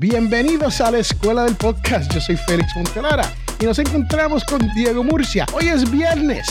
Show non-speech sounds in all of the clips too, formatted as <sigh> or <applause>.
Bienvenidos a la Escuela del Podcast. Yo soy Félix Montelara y nos encontramos con Diego Murcia. Hoy es viernes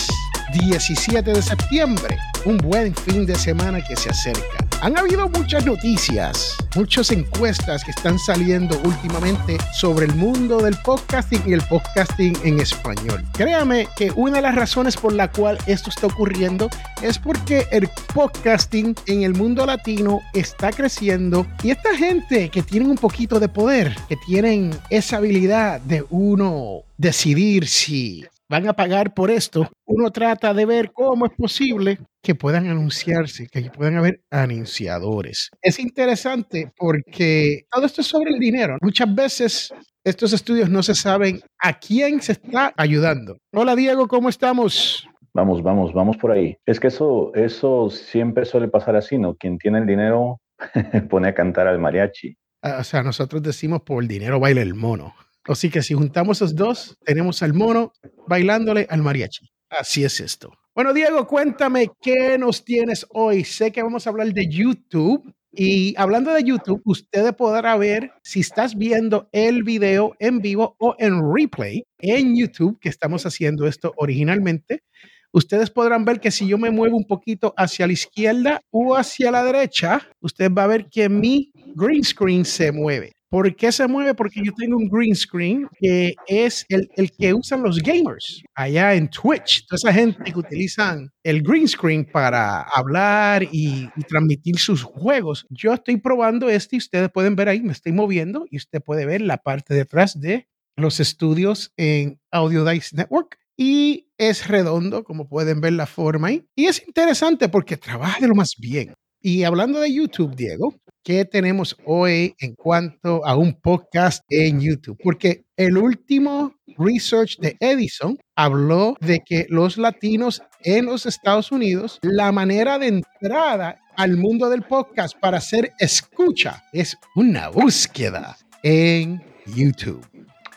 17 de septiembre, un buen fin de semana que se acerca. Han habido muchas noticias, muchas encuestas que están saliendo últimamente sobre el mundo del podcasting y el podcasting en español. Créame que una de las razones por la cual esto está ocurriendo es porque el podcasting en el mundo latino está creciendo y esta gente que tienen un poquito de poder, que tienen esa habilidad de uno decidir si van a pagar por esto, uno trata de ver cómo es posible que puedan anunciarse, que puedan haber anunciadores. Es interesante porque todo esto es sobre el dinero. Muchas veces estos estudios no se saben a quién se está ayudando. Hola Diego, ¿cómo estamos? Vamos, vamos, vamos por ahí. Es que eso, eso siempre suele pasar así, ¿no? Quien tiene el dinero <laughs> pone a cantar al mariachi. Ah, o sea, nosotros decimos por el dinero baila el mono. Así que si juntamos esos dos, tenemos al mono bailándole al mariachi. Así es esto. Bueno, Diego, cuéntame qué nos tienes hoy. Sé que vamos a hablar de YouTube. Y hablando de YouTube, ustedes podrán ver si estás viendo el video en vivo o en replay en YouTube, que estamos haciendo esto originalmente. Ustedes podrán ver que si yo me muevo un poquito hacia la izquierda o hacia la derecha, usted va a ver que mi green screen se mueve. ¿Por qué se mueve? Porque yo tengo un green screen que es el, que usan los gamers allá en Twitch. Toda esa gente que utilizan el green screen para hablar y, y, transmitir sus juegos. Yo estoy probando este y ustedes pueden ver ahí, me estoy moviendo y usted puede ver la parte detrás de los estudios en Audio Dice Network. Y es redondo, como pueden ver la forma ahí. Y es interesante porque trabaja de lo más bien. Y hablando de YouTube, Diego, ¿qué tenemos hoy en cuanto a un podcast en YouTube? Porque el último research de Edison habló de que los latinos en los Estados Unidos, la manera de entrada al mundo del podcast para hacer escucha es una búsqueda en YouTube.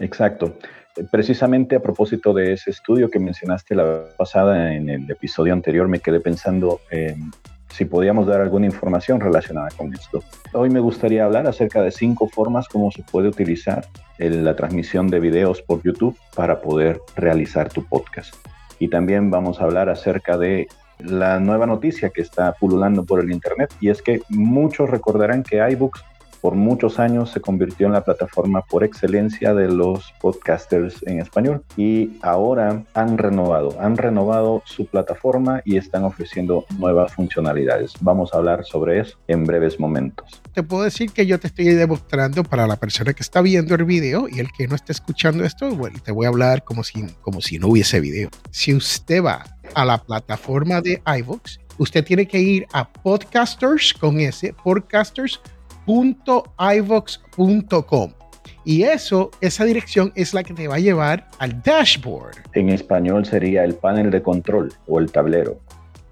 Exacto. Precisamente a propósito de ese estudio que mencionaste la pasada en el episodio anterior, me quedé pensando en si podíamos dar alguna información relacionada con esto. Hoy me gustaría hablar acerca de cinco formas como se puede utilizar la transmisión de videos por YouTube para poder realizar tu podcast. Y también vamos a hablar acerca de la nueva noticia que está pululando por el Internet y es que muchos recordarán que iBooks por muchos años se convirtió en la plataforma por excelencia de los podcasters en español y ahora han renovado, han renovado su plataforma y están ofreciendo nuevas funcionalidades. Vamos a hablar sobre eso en breves momentos. Te puedo decir que yo te estoy demostrando para la persona que está viendo el video y el que no está escuchando esto, bueno, te voy a hablar como si, como si no hubiese video. Si usted va a la plataforma de iVoox, usted tiene que ir a podcasters con ese, podcasters iVox.com. Y eso, esa dirección es la que te va a llevar al dashboard. En español sería el panel de control o el tablero.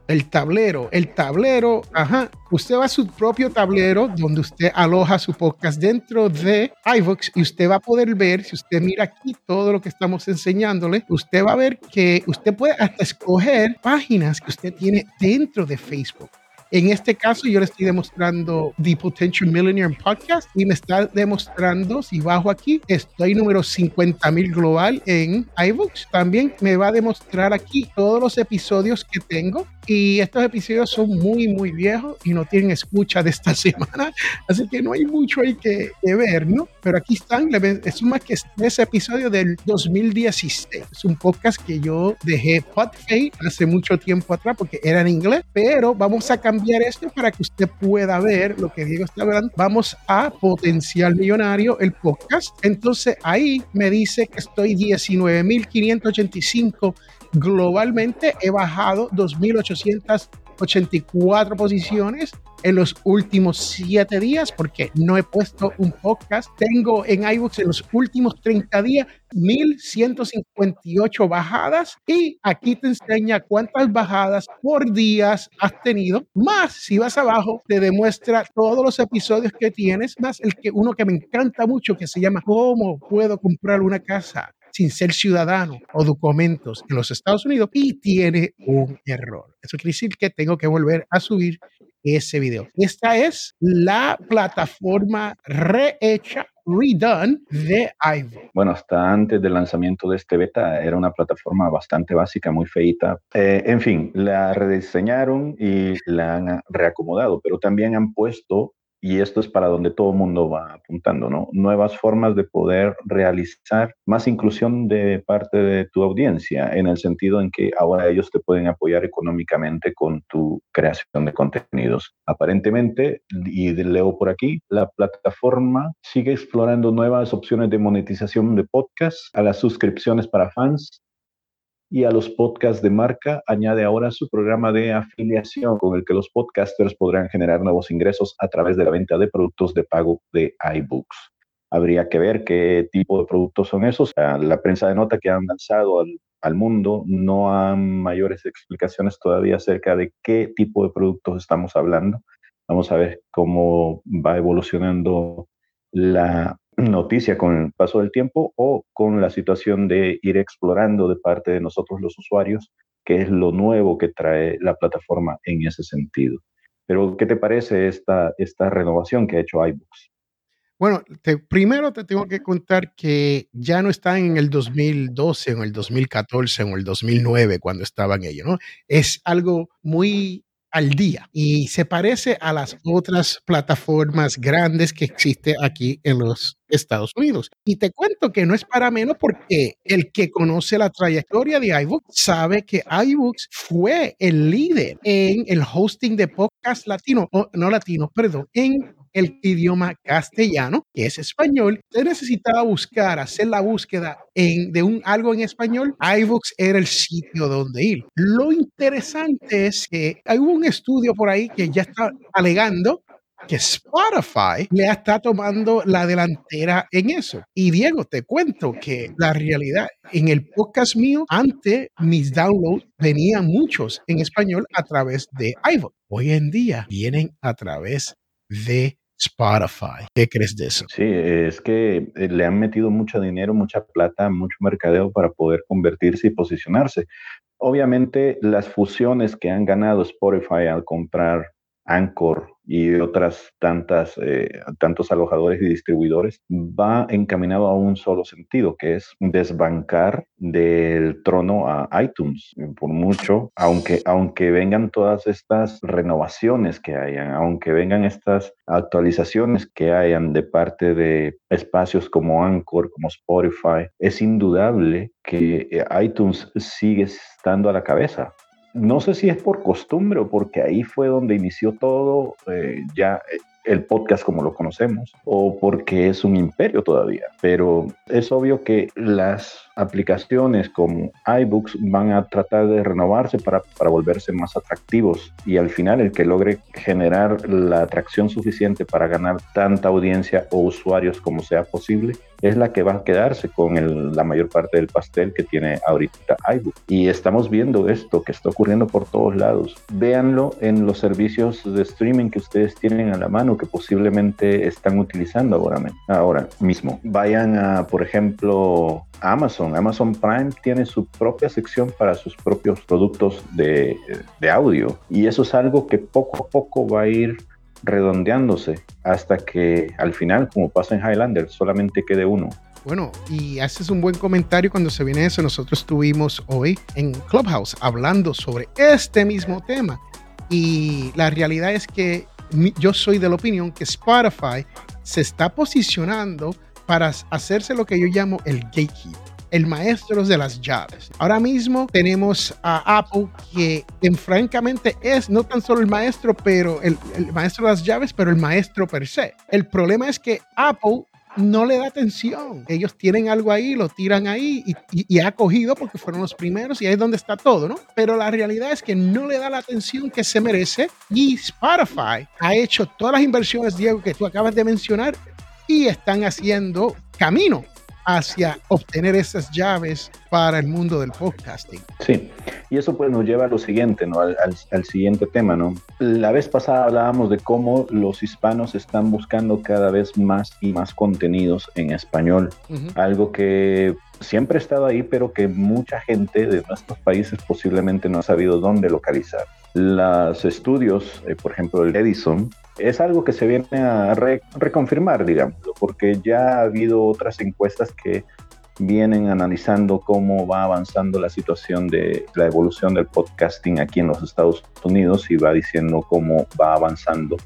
El tablero, el tablero, ajá. Usted va a su propio tablero donde usted aloja su podcast dentro de iVox y usted va a poder ver, si usted mira aquí todo lo que estamos enseñándole, usted va a ver que usted puede hasta escoger páginas que usted tiene dentro de Facebook. En este caso, yo le estoy demostrando The Potential Millionaire Podcast y me está demostrando, si bajo aquí, estoy número 50 mil global en iVoox. También me va a demostrar aquí todos los episodios que tengo y estos episodios son muy, muy viejos y no tienen escucha de esta <laughs> semana, así que no hay mucho ahí que, ver, ¿no? Pero aquí están, es más que ese episodio del 2016. Es un podcast que yo dejé Podfade hace mucho tiempo atrás porque era en inglés, pero vamos a cambiar esto para que usted pueda ver lo que Diego está hablando. Vamos a Potencial Millonario, el podcast. Entonces ahí me dice que estoy 19.585 globalmente he bajado 2.884 posiciones en los últimos siete días porque no he puesto un podcast. Tengo en iBooks en los últimos 30 días 1158 bajadas y aquí te enseña cuántas bajadas por días has tenido. Más si vas abajo te demuestra todos los episodios que tienes, más el que uno que me encanta mucho que se llama ¿Cómo puedo comprar una casa? Sin ser ciudadano o documentos en los Estados Unidos y tiene un error. Eso quiere decir que tengo que volver a subir ese video. Esta es la plataforma rehecha redone de Ivo. Bueno, hasta antes del lanzamiento de este beta era una plataforma bastante básica, muy feita. Eh, en fin, la rediseñaron y la han reacomodado, pero también han puesto y esto es para donde todo el mundo va apuntando, ¿no? Nuevas formas de poder realizar más inclusión de parte de tu audiencia, en el sentido en que ahora ellos te pueden apoyar económicamente con tu creación de contenidos. Aparentemente, y leo por aquí, la plataforma sigue explorando nuevas opciones de monetización de podcasts a las suscripciones para fans y a los podcasts de marca añade ahora su programa de afiliación con el que los podcasters podrán generar nuevos ingresos a través de la venta de productos de pago de iBooks. Habría que ver qué tipo de productos son esos. La prensa de nota que han lanzado al, al mundo no han mayores explicaciones todavía acerca de qué tipo de productos estamos hablando. Vamos a ver cómo va evolucionando la noticia con el paso del tiempo o con la situación de ir explorando de parte de nosotros los usuarios qué es lo nuevo que trae la plataforma en ese sentido. Pero, ¿qué te parece esta, esta renovación que ha hecho iBooks? Bueno, primero te tengo que contar que ya no están en el 2012, en el 2014, en el 2009, cuando estaban ellos, ¿no? Es algo muy al día y se parece a las otras plataformas grandes que existe aquí en los Estados Unidos. Y te cuento que no es para menos porque el que conoce la trayectoria de iBooks sabe que iBooks fue el líder en el hosting de podcast latino, o no latino, perdón, en el idioma castellano, que es español, usted necesitaba buscar, hacer la búsqueda de un algo en español, iVoox era el sitio donde ir. Lo interesante es que hay un estudio por ahí que ya está alegando que Spotify le está tomando la delantera en eso. Y Diego, te cuento que la realidad, en el podcast mío, antes mis downloads venían muchos en español a través de iVoox. Hoy en día vienen a través de Spotify. ¿Qué crees de eso? Sí, es que eh, le han metido mucho dinero, mucha plata, mucho mercadeo para poder convertirse y posicionarse. Obviamente las fusiones que han ganado Spotify al comprar Anchor y otras tantas, eh, tantos alojadores y distribuidores, va encaminado a un solo sentido, que es desbancar del trono a iTunes. Por mucho, aunque, aunque vengan todas estas renovaciones que hayan, aunque vengan estas actualizaciones que hayan de parte de espacios como Anchor, como Spotify, es indudable que eh, iTunes sigue estando a la cabeza no sé si es por costumbre o porque ahí fue donde inició todo, eh, ya eh, el podcast como lo conocemos, o porque es un imperio todavía, pero es obvio que las aplicaciones como iBooks van a tratar de renovarse para, para volverse más atractivos y al final el que logre generar la atracción suficiente para ganar tanta audiencia o usuarios como sea posible es la que va a quedarse con la mayor parte del pastel que tiene ahorita iBook. Y estamos viendo esto que está ocurriendo por todos lados. Véanlo en los servicios de streaming que ustedes tienen a la mano, que posiblemente están utilizando ahora, ahora mismo. Vayan a, por ejemplo, Amazon. Amazon Prime tiene su propia sección para sus propios productos de, de, audio. Y eso es algo que poco a poco va a ir redondeándose hasta que al final, como pasa en Highlander, solamente quede uno. Bueno, y haces un buen comentario cuando se viene eso. Nosotros estuvimos hoy en Clubhouse hablando sobre este mismo tema. Y la realidad es que yo soy de la opinión que Spotify se está posicionando para hacerse lo que yo llamo el gatekeeper el maestro de las llaves. Ahora mismo tenemos a Apple que en, francamente es no tan solo el maestro, pero el, maestro de las llaves, pero el maestro per se. El problema es que Apple no le da atención. Ellos tienen algo ahí, lo tiran ahí y, y, ha cogido porque fueron los primeros y ahí es donde está todo, ¿no? Pero la realidad es que no le da la atención que se merece y Spotify ha hecho todas las inversiones, Diego, que tú acabas de mencionar y están haciendo camino hacia obtener esas llaves para el mundo del podcasting. Sí, y eso pues nos lleva a lo siguiente, ¿no? Al, siguiente tema, ¿no? La vez pasada hablábamos de cómo los hispanos están buscando cada vez más y más contenidos en español, algo que siempre ha estado ahí, pero que mucha gente de nuestros países posiblemente no ha sabido dónde localizar. Los estudios, eh, por ejemplo, el Edison, es algo que se viene a reconfirmar, digamos, porque ya ha habido otras encuestas que vienen analizando cómo va avanzando la situación de la evolución del podcasting aquí en los Estados Unidos y va diciendo cómo va avanzando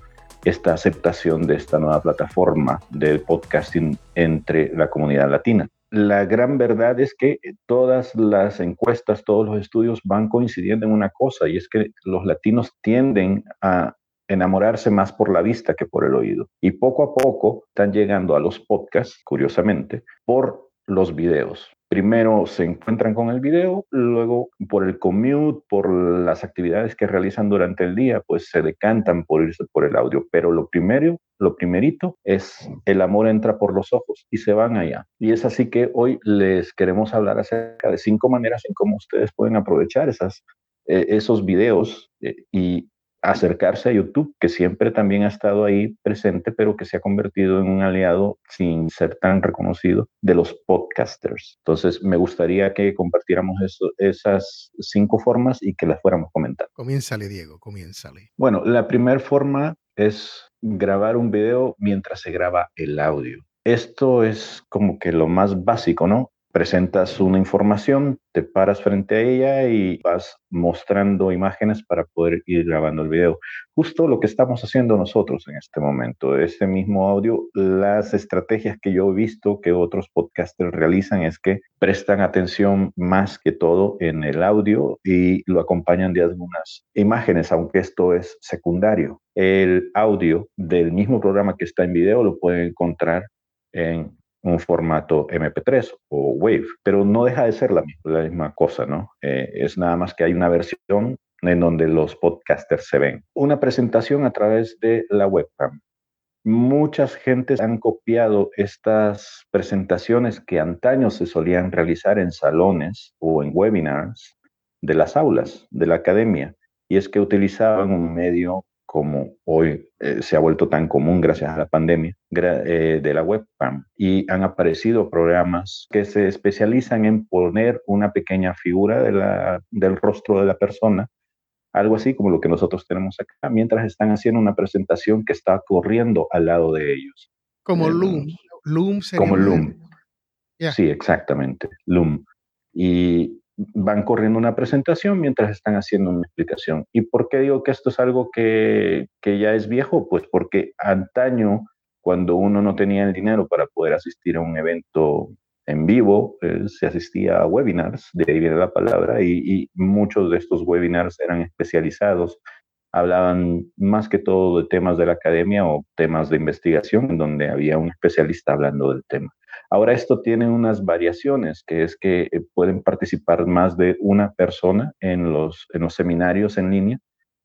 esta aceptación de esta nueva plataforma del podcasting entre la comunidad latina. La gran verdad es que todas las encuestas, todos los estudios van coincidiendo en una cosa y es que los latinos tienden a enamorarse más por la vista que por el oído. Y poco a poco están llegando a los podcasts, curiosamente, por los videos. Primero se encuentran con el video, luego por el commute, por las actividades que realizan durante el día, pues se decantan por irse por el audio. Pero lo primero, lo primerito es el amor entra por los ojos y se van allá. Y es así que hoy les queremos hablar acerca de cinco maneras en cómo ustedes pueden aprovechar esas, eh, esos videos eh, y acercarse a YouTube, que siempre también ha estado ahí presente, pero que se ha convertido en un aliado sin ser tan reconocido de los podcasters. Entonces, me gustaría que compartiéramos esas cinco formas y que las fuéramos comentando. Comiénzale, Diego, comiénzale. Bueno, la primera forma es grabar un video mientras se graba el audio. Esto es como que lo más básico, ¿no? Presentas una información, te paras frente a ella y vas mostrando imágenes para poder ir grabando el video. Justo lo que estamos haciendo nosotros en este momento. Este mismo audio, las estrategias que yo he visto que otros podcasters realizan es que prestan atención más que todo en el audio y lo acompañan de algunas imágenes, aunque esto es secundario. El audio del mismo programa que está en video lo pueden encontrar en un formato MP3 o Wave, pero no deja de ser la misma, cosa, ¿no? Eh, es nada más que hay una versión en donde los podcasters se ven. Una presentación a través de la webcam. Muchas gentes han copiado estas presentaciones que antaño se solían realizar en salones o en webinars de las aulas de la academia, y es que utilizaban un medio como hoy eh, se ha vuelto tan común gracias a la pandemia, eh, de la webcam. Y han aparecido programas que se especializan en poner una pequeña figura de la, del rostro de la persona, algo así como lo que nosotros tenemos acá, mientras están haciendo una presentación que está corriendo al lado de ellos. Como eh, Loom. Loom sería Como Loom. Sí, exactamente, Loom. Y van corriendo una presentación mientras están haciendo una explicación. ¿Y por qué digo que esto es algo que, que ya es viejo? Pues porque antaño, cuando uno no tenía el dinero para poder asistir a un evento en vivo, eh, se asistía a webinars, de ahí viene la palabra, y, y, muchos de estos webinars eran especializados, hablaban más que todo de temas de la academia o temas de investigación, en donde había un especialista hablando del tema. Ahora esto tiene unas variaciones, que es que eh, pueden participar más de una persona en los, en los seminarios en línea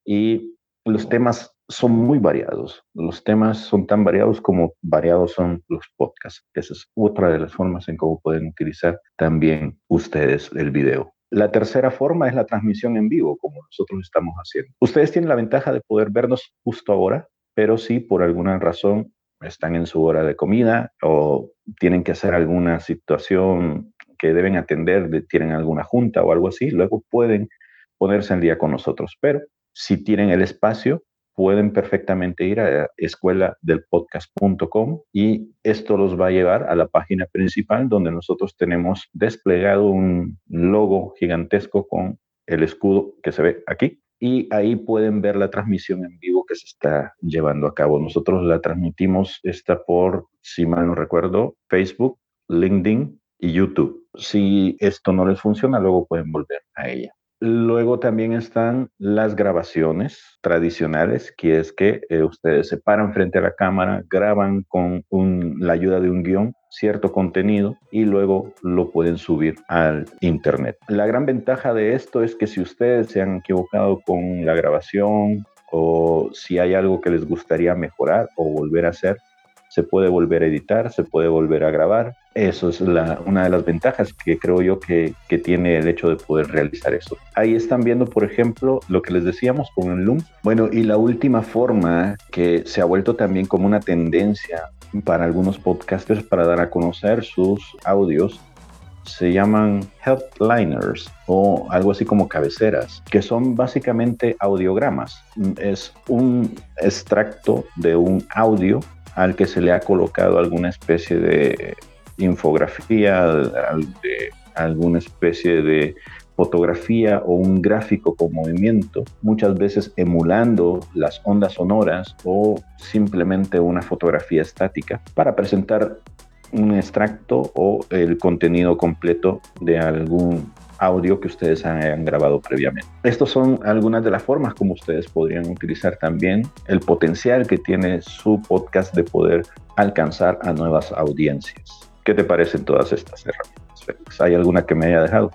y los temas son muy variados. Los temas son tan variados como variados son los podcasts. Esa es otra de las formas en cómo pueden utilizar también ustedes el video. La tercera forma es la transmisión en vivo, como nosotros estamos haciendo. Ustedes tienen la ventaja de poder vernos justo ahora, pero si por alguna razón están en su hora de comida o tienen que hacer alguna situación que deben atender, tienen alguna junta o algo así, luego pueden ponerse en día con nosotros. Pero si tienen el espacio, pueden perfectamente ir a escuela-del-podcast.com y esto los va a llevar a la página principal donde nosotros tenemos desplegado un logo gigantesco con el escudo que se ve aquí y ahí pueden ver la transmisión en vivo que se está llevando a cabo. Nosotros la transmitimos esta por, si mal no recuerdo, Facebook, LinkedIn y YouTube. Si esto no les funciona, luego pueden volver a ella. Luego también están las grabaciones tradicionales, que es que eh, ustedes se paran frente a la cámara, graban con la ayuda de un guion cierto contenido y luego lo pueden subir al internet. La gran ventaja de esto es que si ustedes se han equivocado con la grabación o si hay algo que les gustaría mejorar o volver a hacer, se puede volver a editar, se puede volver a grabar. Eso es una de las ventajas que creo yo que, que, tiene el hecho de poder realizar eso. Ahí están viendo, por ejemplo, lo que les decíamos con el Loom. Bueno, y la última forma que se ha vuelto también como una tendencia para algunos podcasters para dar a conocer sus audios se llaman headliners o algo así como cabeceras, que son básicamente audiogramas. Es un extracto de un audio al que se le ha colocado alguna especie de infografía, alguna especie de fotografía o un gráfico con movimiento, muchas veces emulando las ondas sonoras o simplemente una fotografía estática para presentar un extracto o el contenido completo de algún audio que ustedes hayan grabado previamente. Estas son algunas de las formas como ustedes podrían utilizar también el potencial que tiene su podcast de poder alcanzar a nuevas audiencias. ¿Qué te parecen todas estas herramientas? ¿Hay alguna que me haya dejado?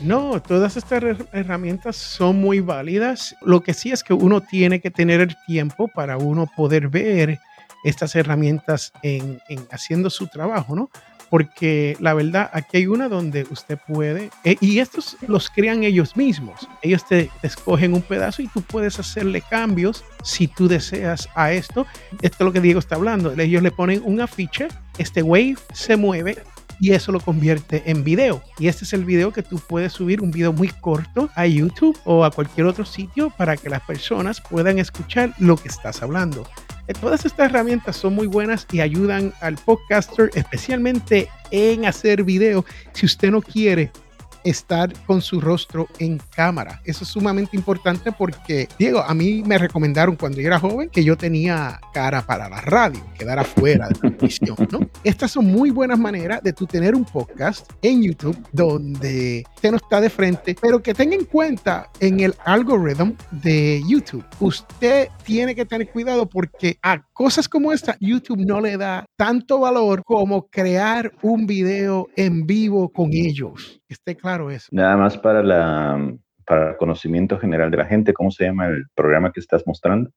No, todas estas herramientas son muy válidas. Lo que sí es que uno tiene que tener el tiempo para uno poder ver estas herramientas en, haciendo su trabajo, ¿no? Porque la verdad, aquí hay una donde usted puede, eh, y estos los crean ellos mismos. Ellos te, escogen un pedazo y tú puedes hacerle cambios si tú deseas a esto. Esto es lo que Diego está hablando. Ellos le ponen un afiche, este wave se mueve y eso lo convierte en video. Y este es el video que tú puedes subir, un video muy corto a YouTube o a cualquier otro sitio para que las personas puedan escuchar lo que estás hablando. Eh, todas estas herramientas son muy buenas y ayudan al podcaster, especialmente en hacer video. Si usted no quiere estar con su rostro en cámara. Eso es sumamente importante porque, Diego, a mí me recomendaron cuando yo era joven que yo tenía cara para la radio, quedar afuera de la ¿no? Estas son muy buenas maneras de tú tener un podcast en YouTube donde usted no está de frente, pero que tenga en cuenta en el algoritmo de YouTube. Usted tiene que tener cuidado porque a cosas como esta, YouTube no le da tanto valor como crear un video en vivo con ellos. Esté claro eso. Nada más para, la, para el conocimiento general de la gente, ¿cómo se llama el programa que estás mostrando?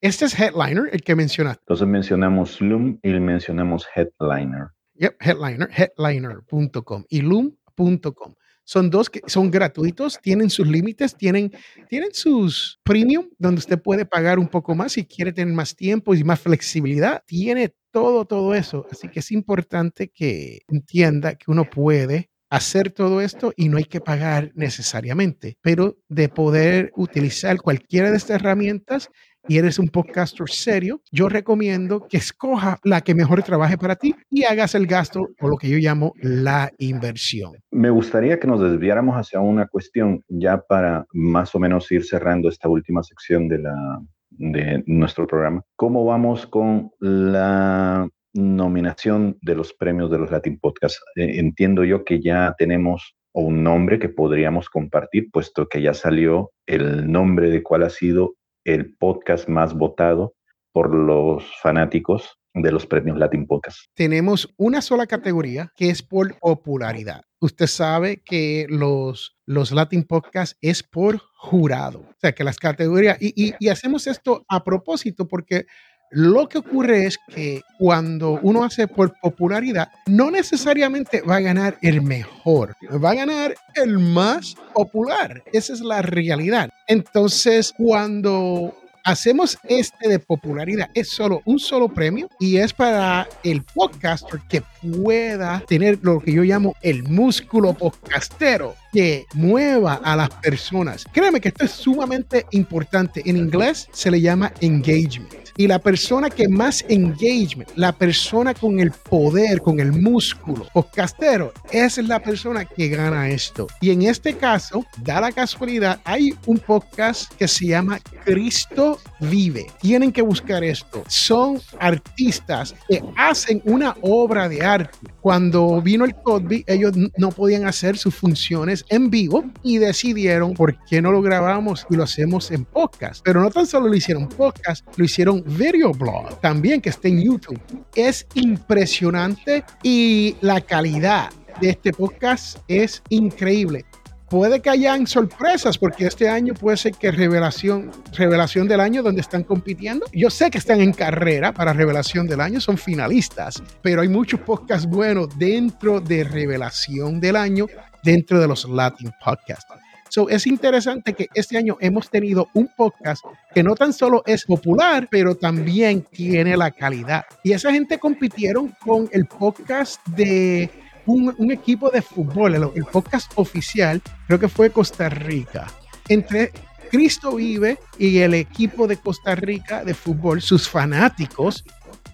Este es Headliner, el que mencionaste. Entonces mencionamos Loom y mencionamos Headliner. Yep, Headliner, headliner.com y loom.com. Son dos que son gratuitos, tienen sus límites, tienen, tienen sus premium, donde usted puede pagar un poco más si quiere tener más tiempo y más flexibilidad. Tiene todo, todo eso. Así que es importante que entienda que uno puede hacer todo esto y no hay que pagar necesariamente, pero de poder utilizar cualquiera de estas herramientas y eres un podcaster serio, yo recomiendo que escoja la que mejor trabaje para ti y hagas el gasto o lo que yo llamo la inversión. Me gustaría que nos desviáramos hacia una cuestión ya para más o menos ir cerrando esta última sección de, la, de nuestro programa. ¿Cómo vamos con la nominación de los premios de los Latin Podcasts? Eh, entiendo yo que ya tenemos un nombre que podríamos compartir, puesto que ya salió el nombre de cuál ha sido el podcast más votado por los fanáticos de los premios Latin Podcast. Tenemos una sola categoría que es por popularidad. Usted sabe que los, los Latin Podcast es por jurado. O sea, que las categorías, y, y hacemos esto a propósito porque lo que ocurre es que cuando uno hace por popularidad, no necesariamente va a ganar el mejor, va a ganar el más popular. Esa es la realidad. Entonces, cuando hacemos este de popularidad, es solo un solo premio y es para el podcaster que pueda tener lo que yo llamo el músculo podcastero que mueva a las personas. Créeme que esto es sumamente importante. En inglés se le llama engagement. Y la persona que más engagement, la persona con el poder, con el músculo podcastero, esa es la persona que gana esto. Y en este caso, da la casualidad, hay un podcast que se llama Cristo Vive. Tienen que buscar esto. Son artistas que hacen una obra de arte. Cuando vino el COVID, ellos no podían hacer sus funciones en vivo y decidieron por qué no lo grabamos y lo hacemos en podcast. Pero no tan solo lo hicieron podcast, lo hicieron video blog también que está en YouTube. Es impresionante y la calidad de este podcast es increíble. Puede que hayan sorpresas, porque este año puede ser que revelación, revelación del año donde están compitiendo. Yo sé que están en carrera para revelación del año, son finalistas, pero hay muchos podcasts buenos dentro de revelación del año, dentro de los Latin Podcasts. So, es interesante que este año hemos tenido un podcast que no tan solo es popular, pero también tiene la calidad. Y esa gente compitieron con el podcast de un, equipo de fútbol, el, podcast oficial, creo que fue Costa Rica. Entre Cristo Vive y el equipo de Costa Rica de fútbol, sus fanáticos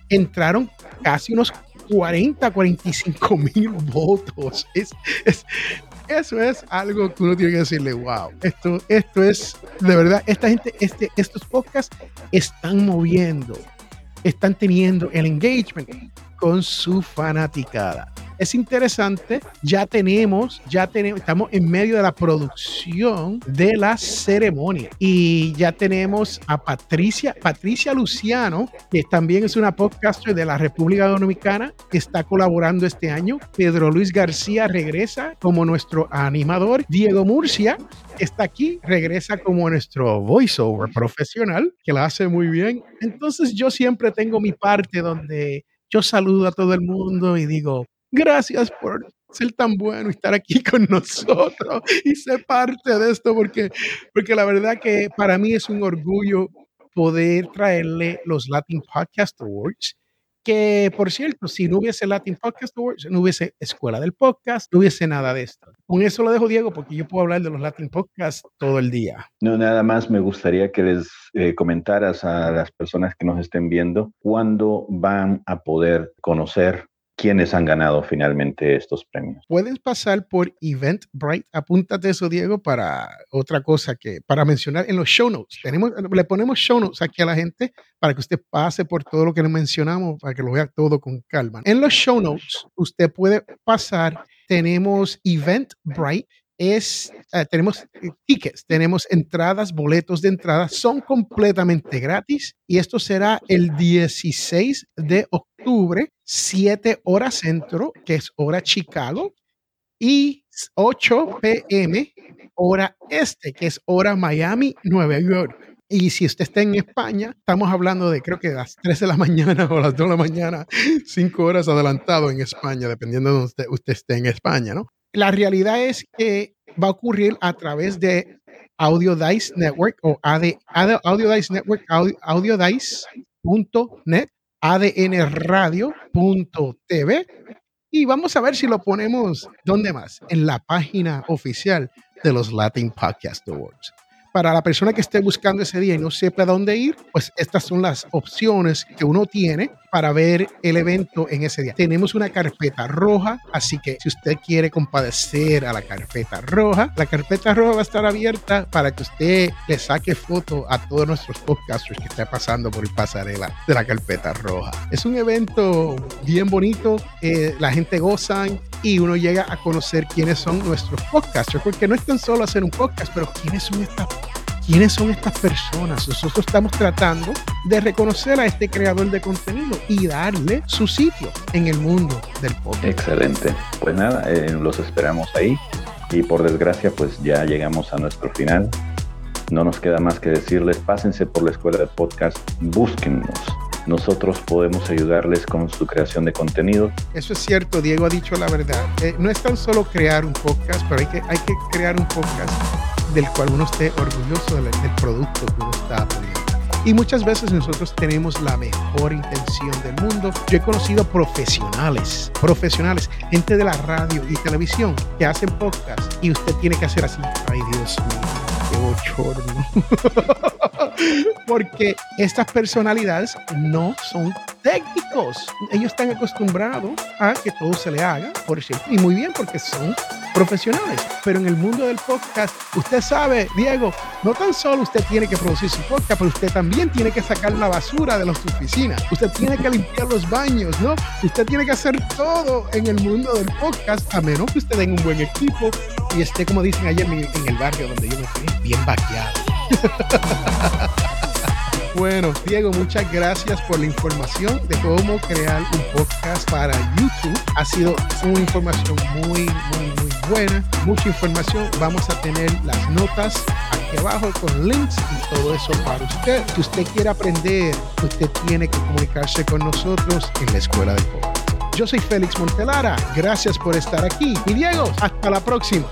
entraron casi unos 40, 45 mil votos. Es, eso es algo que uno tiene que decirle, wow, esto, esto es, de verdad, esta gente, este, estos podcasts están moviendo, están teniendo el engagement con su fanaticada es interesante. Ya tenemos, ya tenemos, estamos en medio de la producción de la ceremonia y ya tenemos a Patricia, Patricia Luciano, que también es una podcaster de la República Dominicana que está colaborando este año. Pedro Luis García regresa como nuestro animador. Diego Murcia está aquí, regresa como nuestro voiceover profesional, que la hace muy bien. Entonces yo siempre tengo mi parte donde yo saludo a todo el mundo y digo, Gracias por ser tan bueno y estar aquí <laughs> con nosotros y ser parte de esto, porque, porque la verdad que para mí es un orgullo poder traerle los Latin Podcast Awards. Que por cierto, si no hubiese Latin Podcast Awards, no hubiese Escuela del Podcast, no hubiese nada de esto. Con eso lo dejo, Diego, porque yo puedo hablar de los Latin Podcasts todo el día. No, nada más me gustaría que les eh, comentaras a las personas que nos estén viendo cuándo van a poder conocer quiénes han ganado finalmente estos premios. Puedes pasar por Eventbrite. Apúntate eso, Diego, para otra cosa que para mencionar en los show notes. Tenemos, le ponemos show notes aquí a la gente para que usted pase por todo lo que le mencionamos, para que lo vea todo con calma. En los show notes, usted puede pasar. Tenemos Eventbrite es, eh, tenemos eh, tickets, tenemos entradas, boletos de entrada, son completamente gratis y esto será el 16 de octubre, 7 horas centro, que es hora Chicago, y 8 pm, hora este, que es hora Miami, Nueva York. Y si usted está en España, estamos hablando de creo que las 3 <laughs> de la mañana o las 2 de la mañana, 5 horas adelantado en España, dependiendo de donde usted, esté en España, ¿no? La realidad es que va a ocurrir a través de Audio Dice Network o AD, Audio Dice Network, Audio, Dice.net, adnradio.tv y vamos a ver si lo ponemos, ¿dónde más? En la página oficial de los Latin Podcast Awards para la persona que esté buscando ese día y no sepa dónde ir, pues estas son las opciones que uno tiene para ver el evento en ese día. Tenemos una carpeta roja, así que si usted quiere compadecer a la carpeta roja, la carpeta roja va a estar abierta para que usted le saque foto a todos nuestros podcasters que estén pasando por el pasarela de la carpeta roja. Es un evento bien bonito, eh, la gente goza y uno llega a conocer quiénes son nuestros podcasters, porque no es tan solo hacer un podcast, pero quiénes son estas ¿Quiénes son estas personas? Nosotros estamos tratando de reconocer a este creador de contenido y darle su sitio en el mundo del podcast. Excelente. Pues nada, eh, los esperamos ahí y por desgracia pues ya llegamos a nuestro final. No nos queda más que decirles, pásense por la escuela de podcast, búsquennos. Nosotros podemos ayudarles con su creación de contenido. Eso es cierto, Diego ha dicho la verdad. Eh, no es tan solo crear un podcast, pero hay que, hay que crear un podcast del cual uno esté orgulloso del, producto que uno está poniendo. Y muchas veces nosotros tenemos la mejor intención del mundo. Yo he conocido profesionales, profesionales, gente de la radio y televisión que hacen podcast y usted tiene que hacer así. Ay, Dios mío, qué bochorno. <laughs> <laughs> Porque estas personalidades no son técnicos. Ellos están acostumbrados a que todo se le haga, por ejemplo, y muy bien porque son profesionales. Pero en el mundo del podcast, usted sabe, Diego, no tan solo usted tiene que producir su podcast, pero usted también tiene que sacar la basura de las oficinas. Usted tiene que limpiar los baños, ¿no? Usted tiene que hacer todo en el mundo del podcast, a menos que usted tenga un buen equipo y esté, como dicen ayer en el barrio donde yo me fui, bien vaqueado. <laughs> Bueno, Diego, muchas gracias por la información de cómo crear un podcast para YouTube. Ha sido una información muy, muy, muy buena, mucha información. Vamos a tener las notas aquí abajo con links y todo eso para usted. Si usted quiere aprender, usted tiene que comunicarse con nosotros en la Escuela de Podcast. Yo soy Félix Montelara. Gracias por estar aquí. Y Diego, hasta la próxima.